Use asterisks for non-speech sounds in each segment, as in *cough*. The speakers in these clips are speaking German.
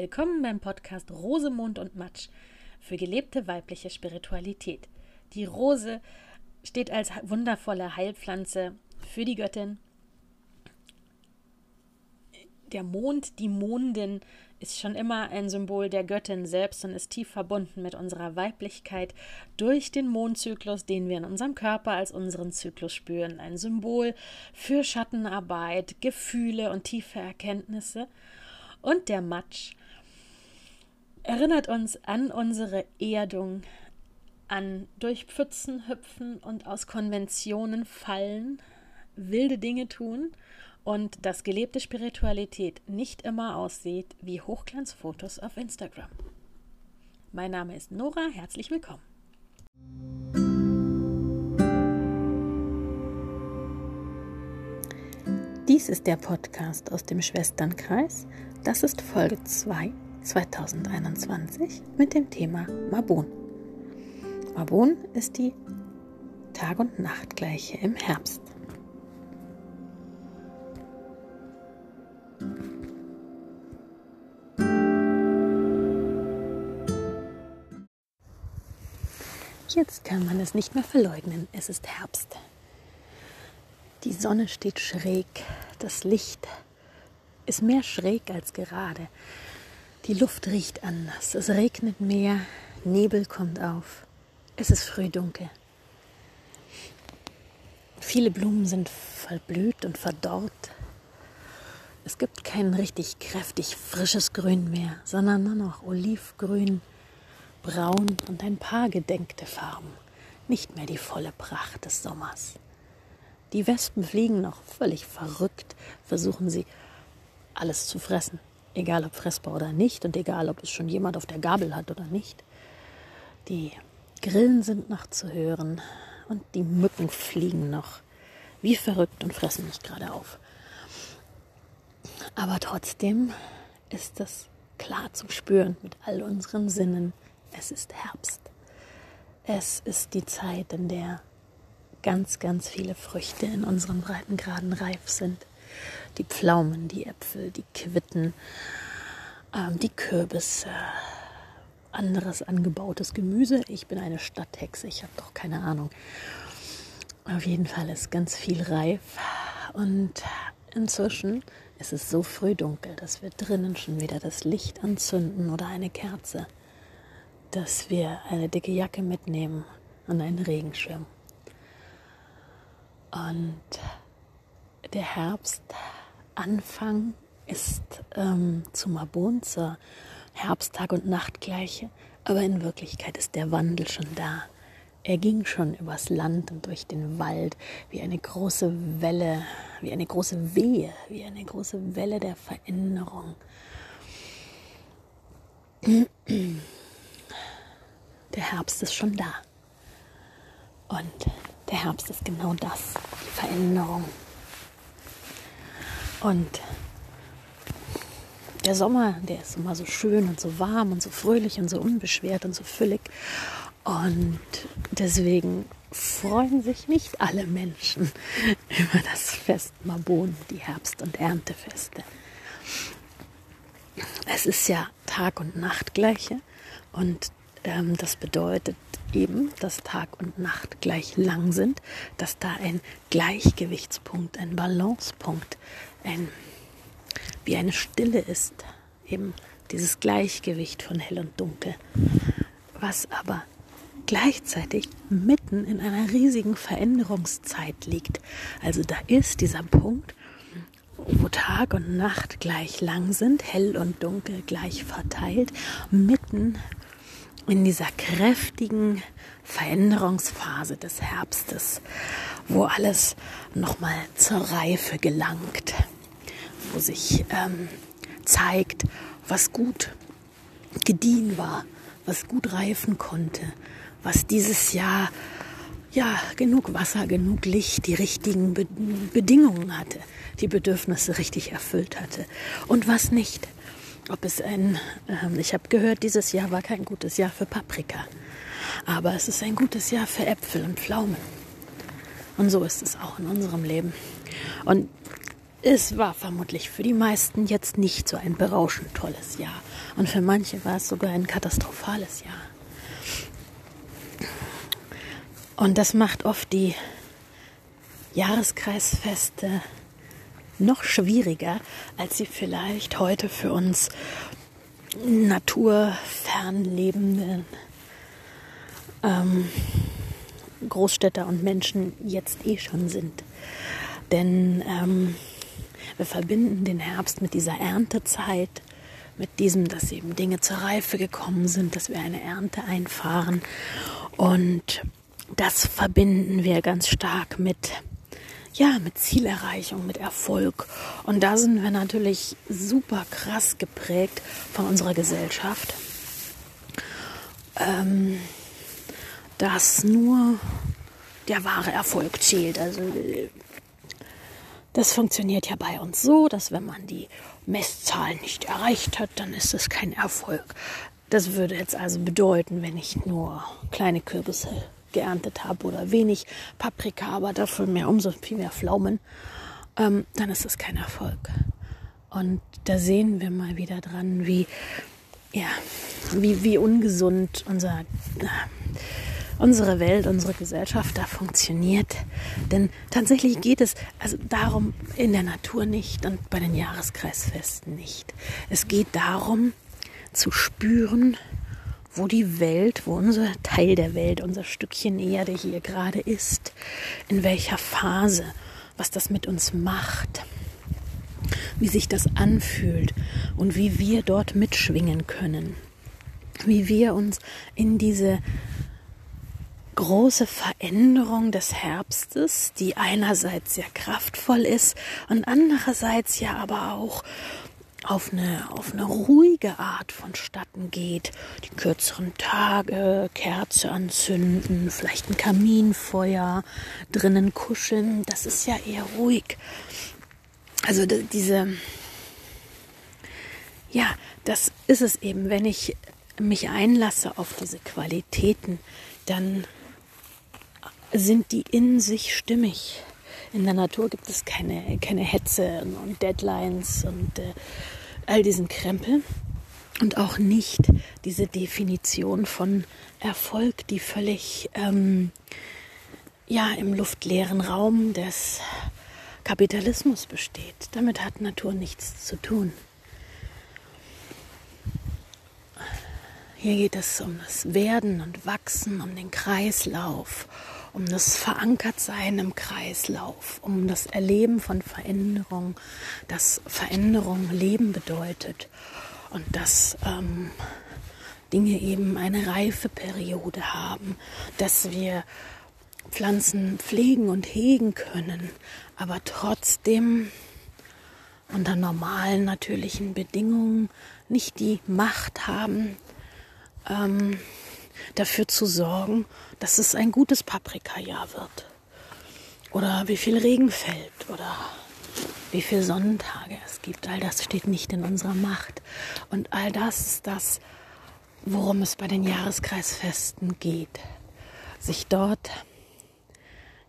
Willkommen beim Podcast Rosemond und Matsch für gelebte weibliche Spiritualität. Die Rose steht als wundervolle Heilpflanze für die Göttin. Der Mond, die Mondin, ist schon immer ein Symbol der Göttin selbst und ist tief verbunden mit unserer Weiblichkeit durch den Mondzyklus, den wir in unserem Körper als unseren Zyklus spüren. Ein Symbol für Schattenarbeit, Gefühle und tiefe Erkenntnisse. Und der Matsch erinnert uns an unsere Erdung, an durch Pfützen hüpfen und aus Konventionen fallen, wilde Dinge tun und dass gelebte Spiritualität nicht immer aussieht wie Hochglanzfotos auf Instagram. Mein Name ist Nora, herzlich willkommen. Dies ist der Podcast aus dem Schwesternkreis. Das ist Folge 2 2021 mit dem Thema Mabon. Mabon ist die Tag- und Nachtgleiche im Herbst. Jetzt kann man es nicht mehr verleugnen. Es ist Herbst. Die Sonne steht schräg. Das Licht ist mehr schräg als gerade. Die Luft riecht anders. Es regnet mehr. Nebel kommt auf. Es ist früh dunkel. Viele Blumen sind verblüht und verdorrt. Es gibt kein richtig kräftig frisches Grün mehr, sondern nur noch Olivgrün, braun und ein paar gedenkte Farben, nicht mehr die volle Pracht des Sommers. Die Wespen fliegen noch völlig verrückt, versuchen sie alles zu fressen, egal ob fressbar oder nicht und egal ob es schon jemand auf der Gabel hat oder nicht. Die Grillen sind noch zu hören und die Mücken fliegen noch wie verrückt und fressen mich gerade auf. Aber trotzdem ist es klar zu spüren mit all unseren Sinnen, es ist Herbst. Es ist die Zeit, in der ganz, ganz viele Früchte in unseren Breitengraden reif sind. Die Pflaumen, die Äpfel, die Quitten, ähm, die Kürbisse, anderes angebautes Gemüse. Ich bin eine Stadthexe, ich habe doch keine Ahnung. Auf jeden Fall ist ganz viel reif und inzwischen ist es so früh dunkel, dass wir drinnen schon wieder das Licht anzünden oder eine Kerze dass wir eine dicke Jacke mitnehmen und einen Regenschirm. Und der Herbstanfang ist ähm, zu Mabon, zur Herbsttag- und Nachtgleiche, aber in Wirklichkeit ist der Wandel schon da. Er ging schon übers Land und durch den Wald wie eine große Welle, wie eine große Wehe, wie eine große Welle der Veränderung. der Herbst ist schon da. Und der Herbst ist genau das, die Veränderung. Und der Sommer, der ist immer so schön und so warm und so fröhlich und so unbeschwert und so füllig. Und deswegen freuen sich nicht alle Menschen *laughs* über das Fest Mabon, die Herbst- und Erntefeste. Es ist ja Tag und Nacht gleiche und ähm, das bedeutet eben, dass Tag und Nacht gleich lang sind, dass da ein Gleichgewichtspunkt, ein Balancepunkt, ein, wie eine Stille ist, eben dieses Gleichgewicht von hell und dunkel, was aber gleichzeitig mitten in einer riesigen Veränderungszeit liegt. Also da ist dieser Punkt, wo Tag und Nacht gleich lang sind, hell und dunkel gleich verteilt, mitten in dieser kräftigen Veränderungsphase des Herbstes, wo alles nochmal zur Reife gelangt, wo sich ähm, zeigt, was gut gediehen war, was gut reifen konnte, was dieses Jahr ja genug Wasser, genug Licht, die richtigen Be Bedingungen hatte, die Bedürfnisse richtig erfüllt hatte und was nicht ob es ein, äh, ich habe gehört, dieses Jahr war kein gutes Jahr für Paprika, aber es ist ein gutes Jahr für Äpfel und Pflaumen. Und so ist es auch in unserem Leben. Und es war vermutlich für die meisten jetzt nicht so ein berauschend tolles Jahr. Und für manche war es sogar ein katastrophales Jahr. Und das macht oft die Jahreskreisfeste noch schwieriger, als sie vielleicht heute für uns naturfern lebenden ähm, Großstädter und Menschen jetzt eh schon sind. Denn ähm, wir verbinden den Herbst mit dieser Erntezeit, mit diesem, dass eben Dinge zur Reife gekommen sind, dass wir eine Ernte einfahren. Und das verbinden wir ganz stark mit ja, mit Zielerreichung, mit Erfolg. Und da sind wir natürlich super krass geprägt von unserer Gesellschaft, ähm, dass nur der wahre Erfolg zählt. Also das funktioniert ja bei uns so, dass wenn man die Messzahlen nicht erreicht hat, dann ist es kein Erfolg. Das würde jetzt also bedeuten, wenn ich nur kleine Kürbisse geerntet habe oder wenig Paprika, aber dafür mehr umso viel mehr Pflaumen, ähm, dann ist das kein Erfolg. Und da sehen wir mal wieder dran, wie, ja, wie, wie ungesund unser, äh, unsere Welt, unsere Gesellschaft da funktioniert. Denn tatsächlich geht es also darum in der Natur nicht und bei den Jahreskreisfesten nicht. Es geht darum zu spüren, wo die Welt, wo unser Teil der Welt, unser Stückchen Erde hier gerade ist, in welcher Phase, was das mit uns macht, wie sich das anfühlt und wie wir dort mitschwingen können, wie wir uns in diese große Veränderung des Herbstes, die einerseits sehr kraftvoll ist und andererseits ja aber auch auf eine, auf eine ruhige Art vonstatten geht. Die kürzeren Tage, Kerze anzünden, vielleicht ein Kaminfeuer, drinnen kuscheln, das ist ja eher ruhig. Also diese, ja, das ist es eben, wenn ich mich einlasse auf diese Qualitäten, dann sind die in sich stimmig. In der Natur gibt es keine, keine Hetze und Deadlines und äh, all diesen Krempel. Und auch nicht diese Definition von Erfolg, die völlig ähm, ja, im luftleeren Raum des Kapitalismus besteht. Damit hat Natur nichts zu tun. Hier geht es um das Werden und Wachsen, um den Kreislauf, um das Verankertsein im Kreislauf, um das Erleben von Veränderung, dass Veränderung Leben bedeutet und dass ähm, Dinge eben eine Reifeperiode haben, dass wir Pflanzen pflegen und hegen können, aber trotzdem unter normalen natürlichen Bedingungen nicht die Macht haben, ähm, dafür zu sorgen, dass es ein gutes Paprikajahr wird. Oder wie viel Regen fällt oder wie viele Sonnentage es gibt. All das steht nicht in unserer Macht. Und all das ist das, worum es bei den Jahreskreisfesten geht. Sich dort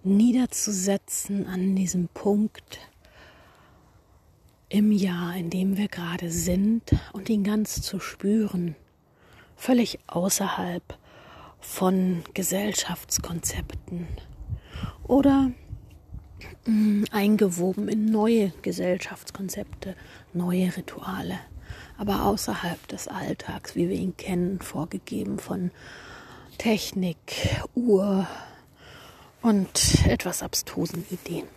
niederzusetzen an diesem Punkt im Jahr, in dem wir gerade sind und ihn ganz zu spüren, völlig außerhalb von Gesellschaftskonzepten oder mh, mm, eingewoben in neue Gesellschaftskonzepte, neue Rituale, aber außerhalb des Alltags, wie wir ihn kennen, vorgegeben von Technik, Uhr und etwas abstrusen Ideen.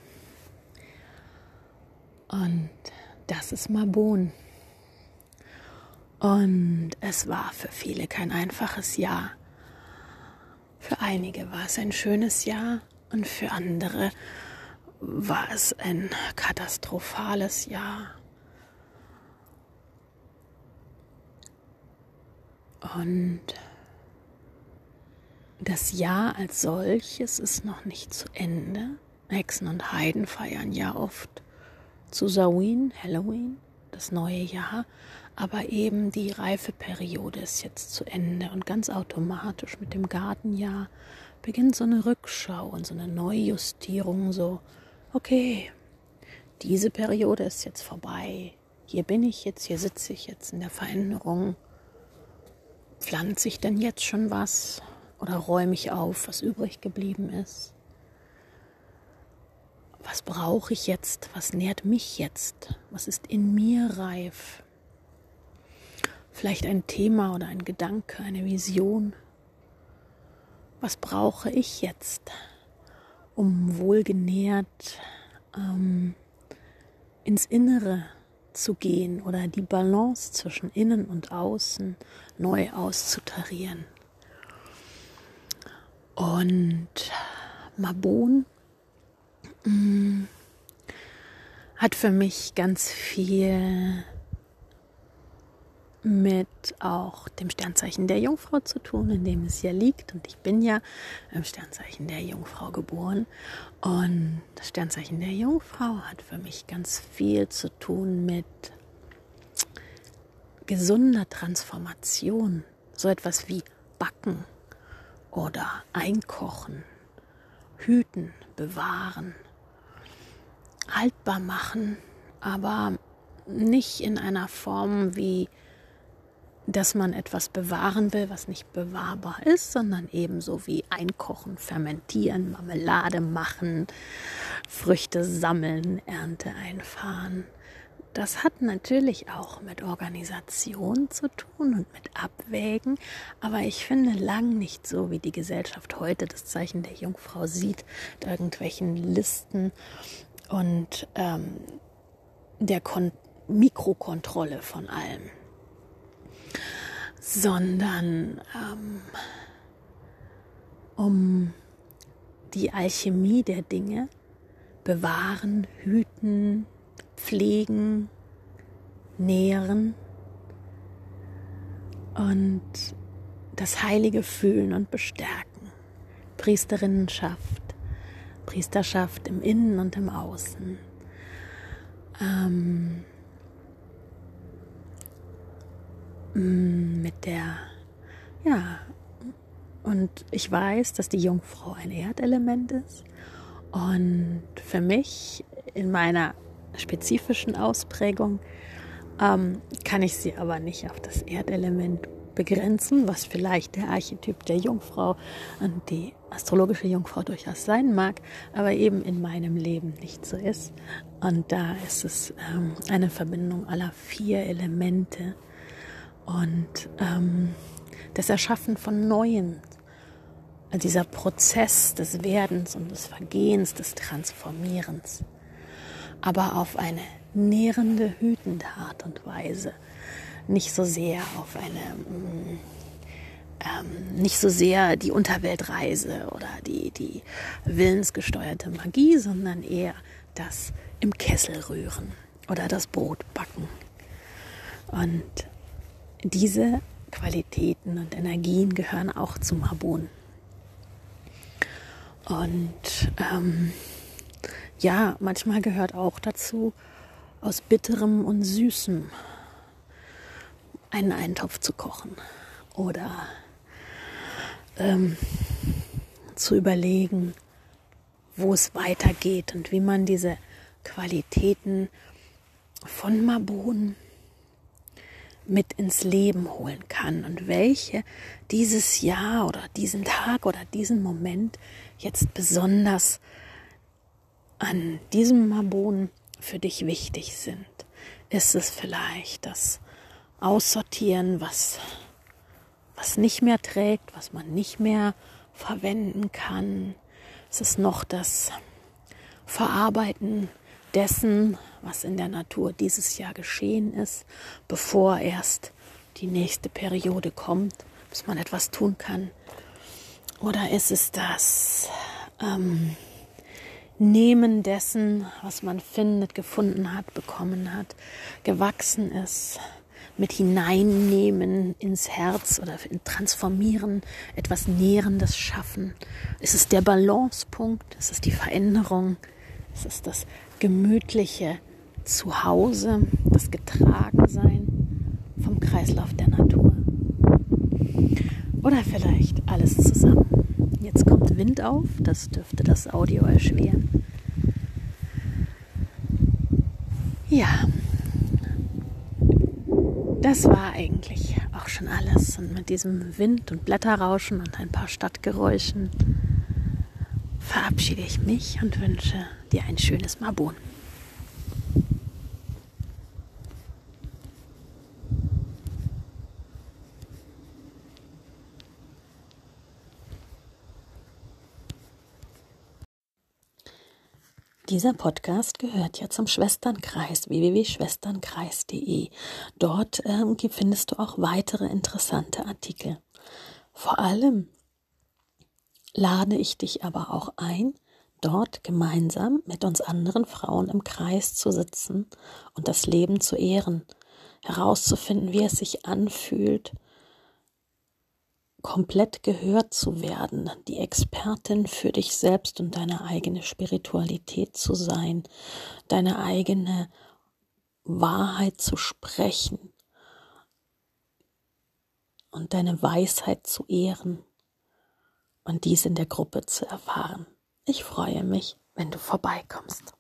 Und das ist Mabon. Und es war für viele kein einfaches Jahr. Für einige war es ein schönes Jahr und für andere war es ein katastrophales Jahr. Und das Jahr als solches ist noch nicht zu Ende. Hexen und Heiden feiern ja oft zu Samhain, Halloween, das neue Jahr. Aber eben die Reifeperiode ist jetzt zu Ende und ganz automatisch mit dem Gartenjahr beginnt so eine Rückschau und so eine Neujustierung, so, okay, diese Periode ist jetzt vorbei. Hier bin ich jetzt, hier sitze ich jetzt in der Veränderung. Pflanze ich denn jetzt schon was oder räume ich auf, was übrig geblieben ist? Was brauche ich jetzt? Was nährt mich jetzt? Was ist in mir reif? Vielleicht ein Thema oder ein Gedanke, eine Vision. Was brauche ich jetzt, um wohlgenährt ähm, ins Innere zu gehen oder die Balance zwischen innen und außen neu auszutarieren. Und Mabon mh, mm, hat für mich ganz viel mit auch dem Sternzeichen der Jungfrau zu tun, in dem es ja liegt. Und ich bin ja im Sternzeichen der Jungfrau geboren. Und das Sternzeichen der Jungfrau hat für mich ganz viel zu tun mit gesunder Transformation. So etwas wie Backen oder Einkochen, Hüten, Bewahren, haltbar machen, aber nicht in einer Form wie dass man etwas bewahren will, was nicht bewahrbar ist, sondern ebenso wie einkochen, fermentieren, Marmelade machen, Früchte sammeln, Ernte einfahren. Das hat natürlich auch mit Organisation zu tun und mit Abwägen, aber ich finde lang nicht so, wie die Gesellschaft heute das Zeichen der Jungfrau sieht, mit irgendwelchen Listen und ähm, der Kon Mikrokontrolle von allem sondern ähm, um die Alchemie der Dinge bewahren, hüten, pflegen, nähren und das Heilige fühlen und bestärken. Priesterinnenschaft, Priesterschaft im Innen und im Außen. Ähm, mit der, ja, und ich weiß, dass die Jungfrau ein Erdelement ist. Und für mich in meiner spezifischen Ausprägung ähm, kann ich sie aber nicht auf das Erdelement begrenzen, was vielleicht der Archetyp der Jungfrau und die astrologische Jungfrau durchaus sein mag, aber eben in meinem Leben nicht so ist. Und da ist es ähm, eine Verbindung aller vier Elemente und ähm, das Erschaffen von Neuen. Also dieser Prozess des Werdens und des Vergehens, des Transformierens. Aber auf eine nährende, hütende Art und Weise. Nicht so sehr auf eine, mm, ähm, nicht so sehr die Unterweltreise oder die, die willensgesteuerte Magie, sondern eher das im Kessel rühren oder das Brot backen. Und diese Qualitäten und Energien gehören auch zum Mabon. Und ähm, ja, manchmal gehört auch dazu, aus bitterem und süßem einen Eintopf zu kochen oder ähm, zu überlegen, wo es weitergeht und wie man diese Qualitäten von Mabon mit ins Leben holen kann und welche dieses Jahr oder diesen Tag oder diesen Moment jetzt besonders an diesem Mabon für dich wichtig sind. Ist es vielleicht das Aussortieren, was, was nicht mehr trägt, was man nicht mehr verwenden kann? Ist es noch das Verarbeiten dessen, was in der Natur dieses Jahr geschehen ist, bevor erst die nächste Periode kommt, bis man etwas tun kann? Oder ist es das ähm, Nehmen dessen, was man findet, gefunden hat, bekommen hat, gewachsen ist, mit hineinnehmen ins Herz oder transformieren, etwas Nährendes schaffen? Ist es der Balancepunkt? Ist es die Veränderung? Ist es das gemütliche Zuhause, das Getragensein vom Kreislauf der Natur. Oder vielleicht alles zusammen. Jetzt kommt Wind auf, das dürfte das Audio erschweren. Ja, das war eigentlich auch schon alles. Und mit diesem Wind und Blätterrauschen und ein paar Stadtgeräuschen verabschiede ich mich und wünsche dir ein schönes Mabon. Dieser Podcast gehört ja zum Schwesternkreis www.schwesternkreis.de. Dort ähm, findest du auch weitere interessante Artikel. Vor allem lade ich dich aber auch ein, dort gemeinsam mit uns anderen Frauen im Kreis zu sitzen und das Leben zu ehren, herauszufinden, wie es sich anfühlt, komplett gehört zu werden, die Expertin für dich selbst und deine eigene Spiritualität zu sein, deine eigene Wahrheit zu sprechen und deine Weisheit zu ehren und dies in der Gruppe zu erfahren. Ich freue mich, wenn du vorbeikommst.